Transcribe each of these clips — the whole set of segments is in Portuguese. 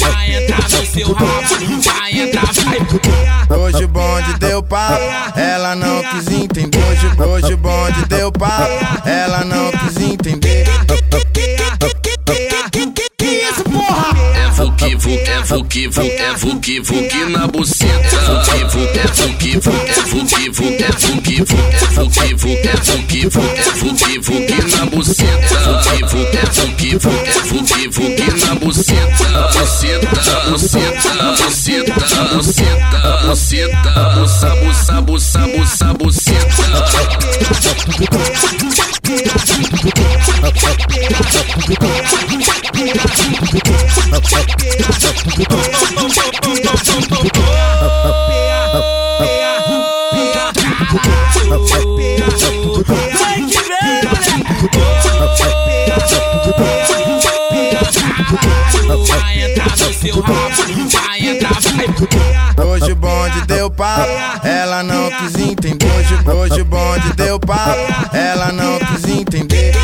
Vai entrar no seu rabo, vai. Hoje o bonde deu papo, ela não quis entender. Hoje, hoje o bonde deu papo, ela não quis entender. vuki é vuki vuki é vuki vuki na buceta vuki vuki é vuki vuki é vuki vuki é vuki vuki é vuki vuki é é vuki na buceta vuki vuki é vuki é vuki vuki na buceta buceta buceta buceta buceta buceta buça buça buça buça buceta Hoje o bonde deu papo, ela não quis entender. Hoje, hoje o bonde deu papo, ela não quis entender.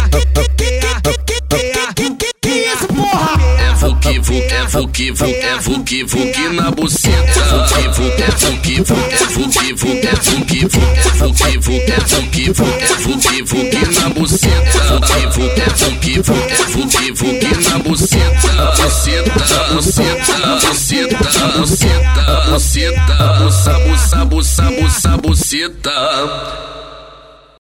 vuki vuki é vuki vuki é vuki vuki na buceta. Vuki vuki é vuki vuki é vuki vuki é vuki vuki é vuki vuki é vuki é vuki vuki é vuki vuki é na buceta buceta buceta buceta buceta buceta buça buça buça buceta